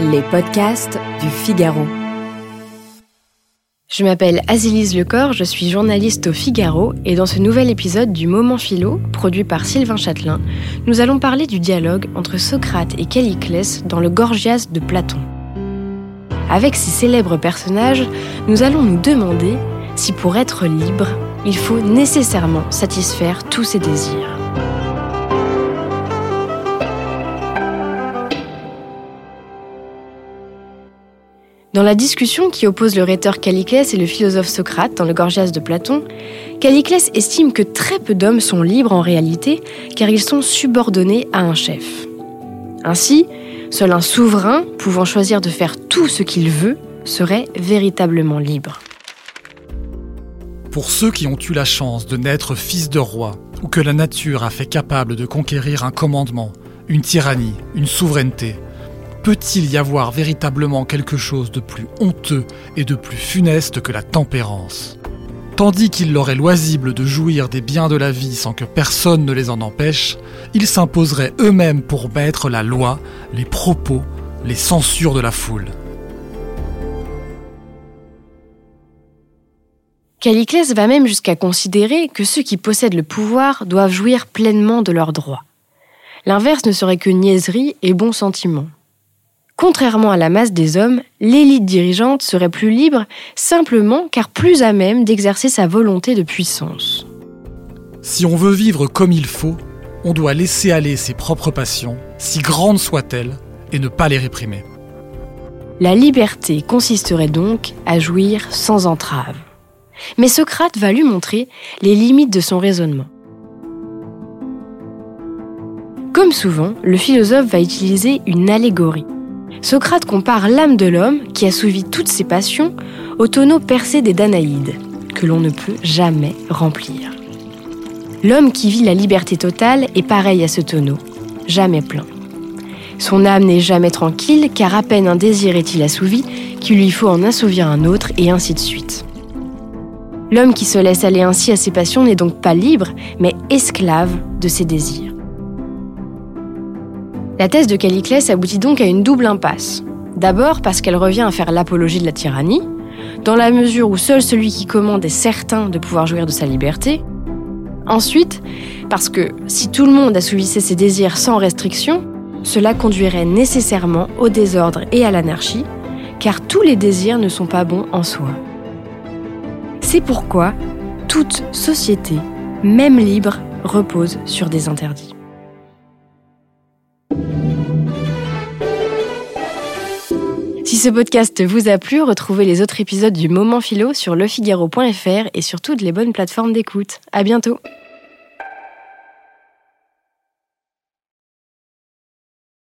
Les podcasts du Figaro. Je m'appelle Azélise Lecor, je suis journaliste au Figaro et dans ce nouvel épisode du Moment Philo, produit par Sylvain Châtelain, nous allons parler du dialogue entre Socrate et Calliclès dans le Gorgias de Platon. Avec ces célèbres personnages, nous allons nous demander si pour être libre, il faut nécessairement satisfaire tous ses désirs. Dans la discussion qui oppose le rhéteur Calliclès et le philosophe Socrate dans le Gorgias de Platon, Calliclès estime que très peu d'hommes sont libres en réalité car ils sont subordonnés à un chef. Ainsi, seul un souverain pouvant choisir de faire tout ce qu'il veut serait véritablement libre. Pour ceux qui ont eu la chance de naître fils de roi, ou que la nature a fait capable de conquérir un commandement, une tyrannie, une souveraineté, peut-il y avoir véritablement quelque chose de plus honteux et de plus funeste que la tempérance? Tandis qu'il leur est loisible de jouir des biens de la vie sans que personne ne les en empêche, ils s'imposeraient eux-mêmes pour mettre la loi, les propos, les censures de la foule. Calliclès va même jusqu'à considérer que ceux qui possèdent le pouvoir doivent jouir pleinement de leurs droits. L'inverse ne serait que niaiserie et bon sentiment. Contrairement à la masse des hommes, l'élite dirigeante serait plus libre simplement car plus à même d'exercer sa volonté de puissance. Si on veut vivre comme il faut, on doit laisser aller ses propres passions, si grandes soient-elles, et ne pas les réprimer. La liberté consisterait donc à jouir sans entrave. Mais Socrate va lui montrer les limites de son raisonnement. Comme souvent, le philosophe va utiliser une allégorie. Socrate compare l'âme de l'homme, qui assouvit toutes ses passions, au tonneau percé des Danaïdes, que l'on ne peut jamais remplir. L'homme qui vit la liberté totale est pareil à ce tonneau, jamais plein. Son âme n'est jamais tranquille, car à peine un désir est-il assouvi qu'il lui faut en assouvir un autre, et ainsi de suite. L'homme qui se laisse aller ainsi à ses passions n'est donc pas libre, mais esclave de ses désirs. La thèse de Calliclès aboutit donc à une double impasse. D'abord parce qu'elle revient à faire l'apologie de la tyrannie, dans la mesure où seul celui qui commande est certain de pouvoir jouir de sa liberté. Ensuite, parce que si tout le monde assouvissait ses désirs sans restriction, cela conduirait nécessairement au désordre et à l'anarchie, car tous les désirs ne sont pas bons en soi. C'est pourquoi toute société, même libre, repose sur des interdits. Ce podcast vous a plu, retrouvez les autres épisodes du Moment Philo sur lefigaro.fr et sur toutes les bonnes plateformes d'écoute. À bientôt!